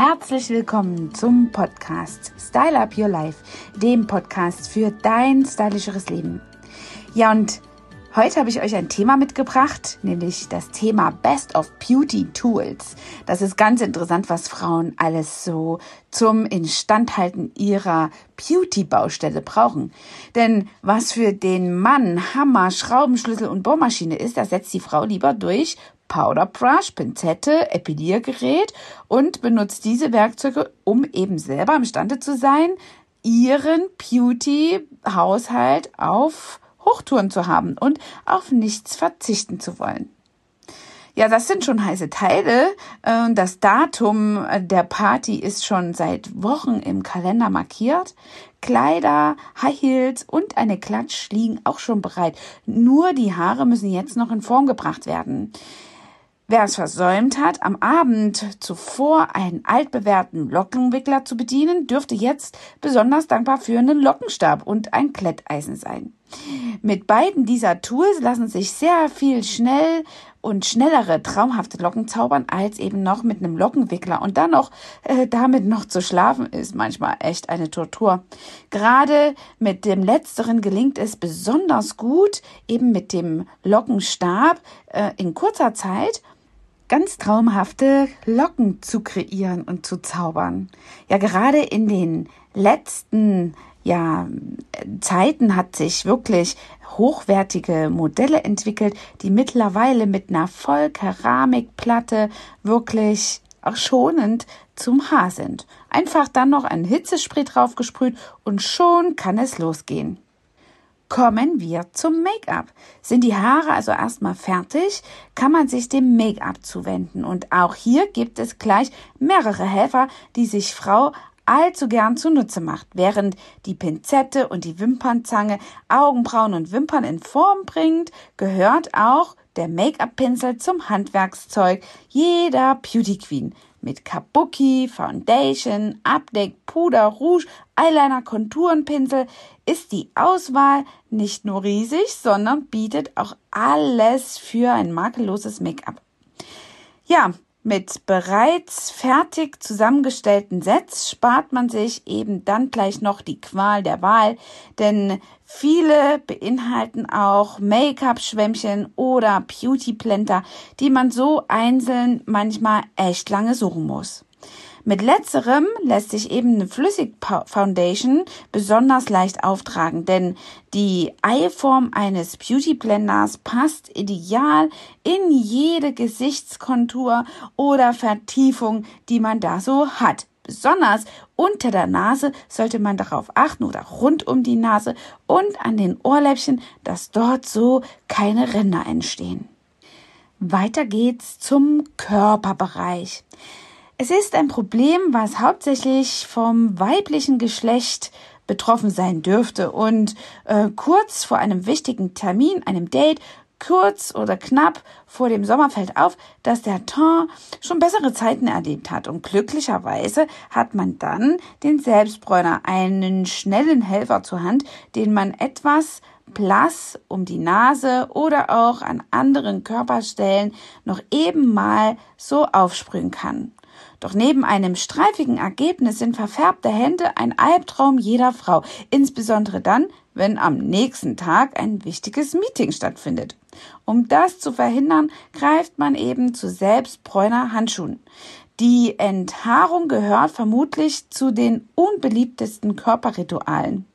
Herzlich willkommen zum Podcast Style Up Your Life, dem Podcast für dein stylischeres Leben. Ja, und heute habe ich euch ein Thema mitgebracht, nämlich das Thema Best of Beauty Tools. Das ist ganz interessant, was Frauen alles so zum Instandhalten ihrer Beauty-Baustelle brauchen. Denn was für den Mann Hammer, Schraubenschlüssel und Bohrmaschine ist, das setzt die Frau lieber durch Powderbrush, Pinzette, Epiliergerät und benutzt diese Werkzeuge, um eben selber imstande zu sein, ihren Beauty-Haushalt auf Hochtouren zu haben und auf nichts verzichten zu wollen. Ja, das sind schon heiße Teile. Äh, das Datum der Party ist schon seit Wochen im Kalender markiert. Kleider, High Heels und eine Klatsch liegen auch schon bereit. Nur die Haare müssen jetzt noch in Form gebracht werden. Wer es versäumt hat, am Abend zuvor einen altbewährten Lockenwickler zu bedienen, dürfte jetzt besonders dankbar für einen Lockenstab und ein Kletteisen sein. Mit beiden dieser Tools lassen sich sehr viel schnell und schnellere traumhafte Locken zaubern als eben noch mit einem Lockenwickler und dann noch äh, damit noch zu schlafen ist manchmal echt eine Tortur. Gerade mit dem letzteren gelingt es besonders gut eben mit dem Lockenstab äh, in kurzer Zeit ganz traumhafte Locken zu kreieren und zu zaubern. Ja, gerade in den letzten ja, Zeiten hat sich wirklich hochwertige Modelle entwickelt, die mittlerweile mit einer Vollkeramikplatte wirklich auch schonend zum Haar sind. Einfach dann noch ein Hitzespray draufgesprüht und schon kann es losgehen. Kommen wir zum Make-up. Sind die Haare also erstmal fertig, kann man sich dem Make-up zuwenden. Und auch hier gibt es gleich mehrere Helfer, die sich Frau allzu gern zunutze macht, während die Pinzette und die Wimpernzange Augenbrauen und Wimpern in Form bringt, gehört auch der Make-up-Pinsel zum Handwerkszeug jeder Beauty Queen mit Kabuki, Foundation, Abdeck, Puder, Rouge, Eyeliner, Konturenpinsel ist die Auswahl nicht nur riesig, sondern bietet auch alles für ein makelloses Make-up. Ja, mit bereits fertig zusammengestellten Sets spart man sich eben dann gleich noch die Qual der Wahl, denn viele beinhalten auch Make-up-Schwämmchen oder Beauty-Blender, die man so einzeln manchmal echt lange suchen muss. Mit letzterem lässt sich eben eine Flüssig-Foundation besonders leicht auftragen, denn die Eiform eines Beauty Blenders passt ideal in jede Gesichtskontur oder Vertiefung, die man da so hat. Besonders unter der Nase sollte man darauf achten oder rund um die Nase und an den Ohrläppchen, dass dort so keine Ränder entstehen. Weiter geht's zum Körperbereich. Es ist ein Problem, was hauptsächlich vom weiblichen Geschlecht betroffen sein dürfte und äh, kurz vor einem wichtigen Termin, einem Date, kurz oder knapp vor dem Sommer fällt auf, dass der Ton schon bessere Zeiten erlebt hat und glücklicherweise hat man dann den Selbstbräuner, einen schnellen Helfer zur Hand, den man etwas blass um die Nase oder auch an anderen Körperstellen noch eben mal so aufsprühen kann. Doch neben einem streifigen Ergebnis sind verfärbte Hände ein Albtraum jeder Frau, insbesondere dann, wenn am nächsten Tag ein wichtiges Meeting stattfindet. Um das zu verhindern, greift man eben zu selbstbräuner Handschuhen. Die Enthaarung gehört vermutlich zu den unbeliebtesten Körperritualen.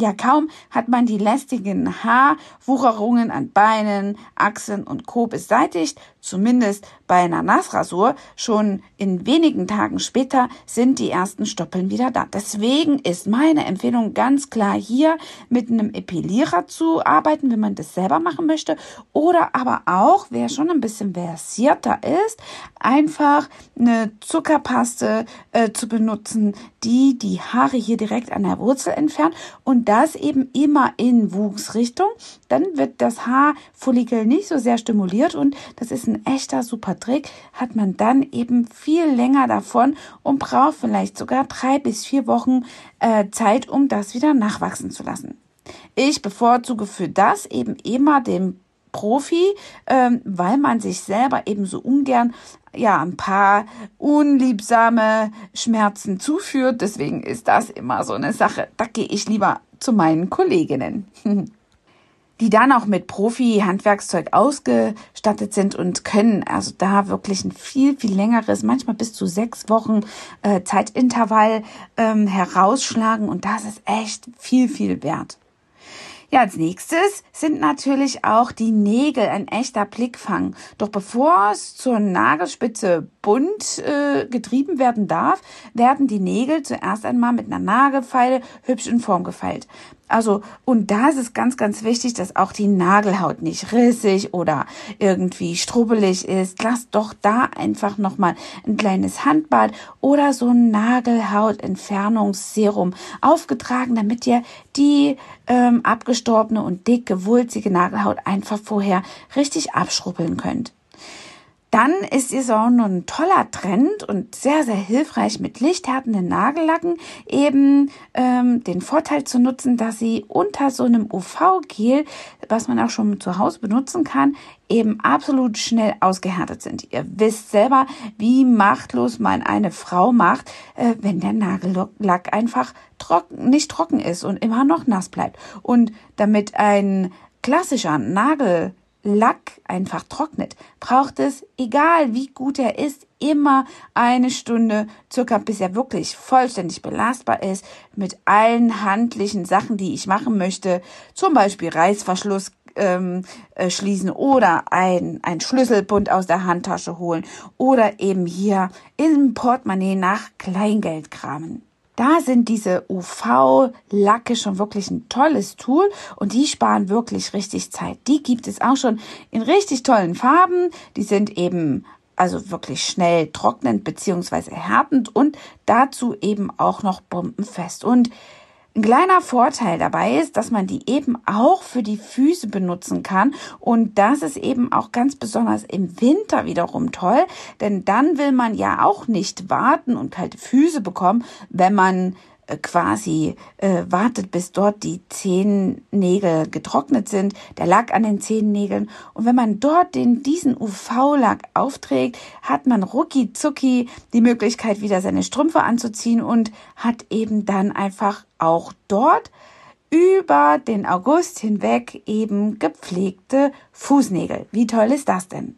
Ja, kaum hat man die lästigen Haarwucherungen an Beinen, Achseln und Co. beseitigt, zumindest bei einer Nassrasur, schon in wenigen Tagen später sind die ersten Stoppeln wieder da. Deswegen ist meine Empfehlung ganz klar hier mit einem Epilierer zu arbeiten, wenn man das selber machen möchte. Oder aber auch, wer schon ein bisschen versierter ist, einfach eine Zuckerpaste äh, zu benutzen, die die Haare hier direkt an der Wurzel entfernt und das eben immer in Wuchsrichtung. Dann wird das Haarfollikel nicht so sehr stimuliert und das ist ein echter super Trick, hat man dann eben viel länger davon und braucht vielleicht sogar drei bis vier Wochen äh, Zeit, um das wieder nachwachsen zu lassen. Ich bevorzuge für das eben immer den Profi, ähm, weil man sich selber eben so ungern ja ein paar unliebsame Schmerzen zuführt. Deswegen ist das immer so eine Sache. Da gehe ich lieber zu meinen Kolleginnen. die dann auch mit Profi-Handwerkszeug ausgestattet sind und können also da wirklich ein viel, viel längeres, manchmal bis zu sechs Wochen äh, Zeitintervall ähm, herausschlagen und das ist echt viel, viel wert. Ja, als nächstes sind natürlich auch die Nägel ein echter Blickfang. Doch bevor es zur Nagelspitze bunt äh, getrieben werden darf, werden die Nägel zuerst einmal mit einer Nagelfeile hübsch in Form gefeilt. Also, und da ist es ganz, ganz wichtig, dass auch die Nagelhaut nicht rissig oder irgendwie strubbelig ist. Lasst doch da einfach nochmal ein kleines Handbad oder so ein Nagelhautentfernungsserum aufgetragen, damit ihr die ähm, abgestorbene und dicke, wulzige Nagelhaut einfach vorher richtig abschrubbeln könnt. Dann ist es auch noch ein toller Trend und sehr, sehr hilfreich mit lichthärtenden Nagellacken eben ähm, den Vorteil zu nutzen, dass sie unter so einem UV-Gel, was man auch schon zu Hause benutzen kann, eben absolut schnell ausgehärtet sind. Ihr wisst selber, wie machtlos man eine Frau macht, äh, wenn der Nagellack einfach trocken, nicht trocken ist und immer noch nass bleibt. Und damit ein klassischer Nagel Lack einfach trocknet, braucht es, egal wie gut er ist, immer eine Stunde circa, bis er wirklich vollständig belastbar ist mit allen handlichen Sachen, die ich machen möchte, zum Beispiel Reißverschluss ähm, äh, schließen oder ein, ein Schlüsselbund aus der Handtasche holen oder eben hier im Portemonnaie nach Kleingeld kramen. Da sind diese UV-Lacke schon wirklich ein tolles Tool und die sparen wirklich richtig Zeit. Die gibt es auch schon in richtig tollen Farben. Die sind eben also wirklich schnell trocknend beziehungsweise härtend und dazu eben auch noch bombenfest. Und ein kleiner Vorteil dabei ist, dass man die eben auch für die Füße benutzen kann. Und das ist eben auch ganz besonders im Winter wiederum toll, denn dann will man ja auch nicht warten und kalte Füße bekommen, wenn man äh, quasi äh, wartet, bis dort die Zehennägel getrocknet sind, der Lack an den Zehennägeln. Und wenn man dort den, diesen UV-Lack aufträgt, hat man rucki zucki die Möglichkeit, wieder seine Strümpfe anzuziehen und hat eben dann einfach auch dort über den August hinweg eben gepflegte Fußnägel. Wie toll ist das denn?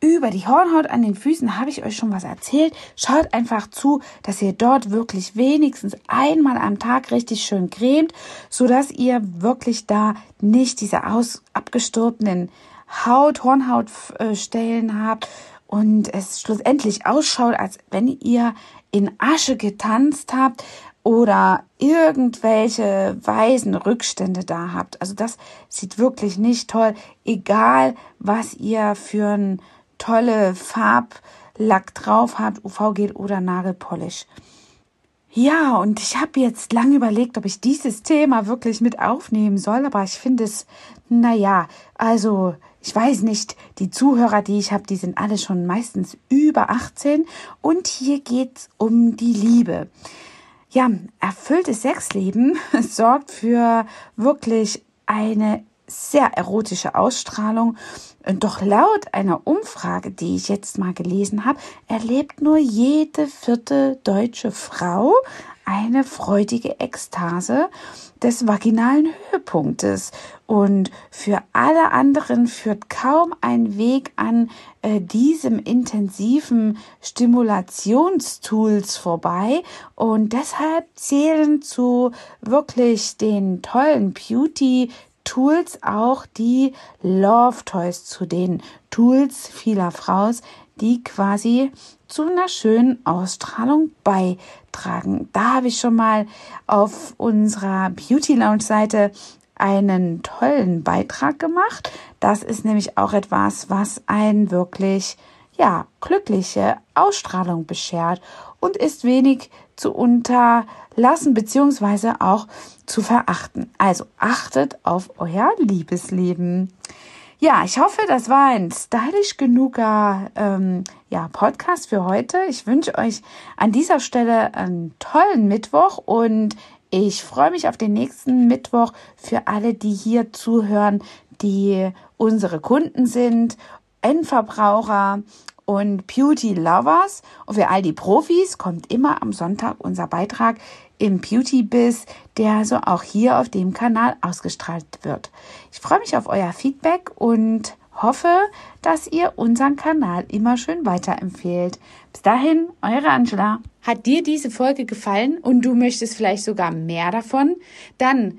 über die Hornhaut an den Füßen habe ich euch schon was erzählt. Schaut einfach zu, dass ihr dort wirklich wenigstens einmal am Tag richtig schön cremt, so dass ihr wirklich da nicht diese aus abgestorbenen Haut, Hornhautstellen habt und es schlussendlich ausschaut, als wenn ihr in Asche getanzt habt oder irgendwelche weißen Rückstände da habt. Also das sieht wirklich nicht toll, egal was ihr für ein tolle Farblack drauf habt, UV-Gel oder Nagelpolish. Ja, und ich habe jetzt lange überlegt, ob ich dieses Thema wirklich mit aufnehmen soll, aber ich finde es, naja, also ich weiß nicht, die Zuhörer, die ich habe, die sind alle schon meistens über 18 und hier geht's um die Liebe. Ja, erfülltes Sexleben sorgt für wirklich eine sehr erotische Ausstrahlung. Doch laut einer Umfrage, die ich jetzt mal gelesen habe, erlebt nur jede vierte deutsche Frau eine freudige Ekstase des vaginalen Höhepunktes. Und für alle anderen führt kaum ein Weg an äh, diesem intensiven Stimulationstools vorbei. Und deshalb zählen zu wirklich den tollen Beauty Tools auch die Love Toys zu den Tools vieler Fraus, die quasi zu einer schönen Ausstrahlung beitragen. Da habe ich schon mal auf unserer Beauty Lounge Seite einen tollen Beitrag gemacht. Das ist nämlich auch etwas, was einen wirklich ja, glückliche Ausstrahlung beschert und ist wenig zu unterlassen beziehungsweise auch zu verachten. Also achtet auf euer Liebesleben. Ja, ich hoffe, das war ein stylisch genuger ähm, ja, Podcast für heute. Ich wünsche euch an dieser Stelle einen tollen Mittwoch und ich freue mich auf den nächsten Mittwoch für alle, die hier zuhören, die unsere Kunden sind, Endverbraucher und Beauty Lovers. Und für all die Profis kommt immer am Sonntag unser Beitrag im Beauty Biz, der so auch hier auf dem Kanal ausgestrahlt wird. Ich freue mich auf euer Feedback und hoffe, dass ihr unseren Kanal immer schön weiterempfehlt. Bis dahin, eure Angela. Hat dir diese Folge gefallen und du möchtest vielleicht sogar mehr davon? Dann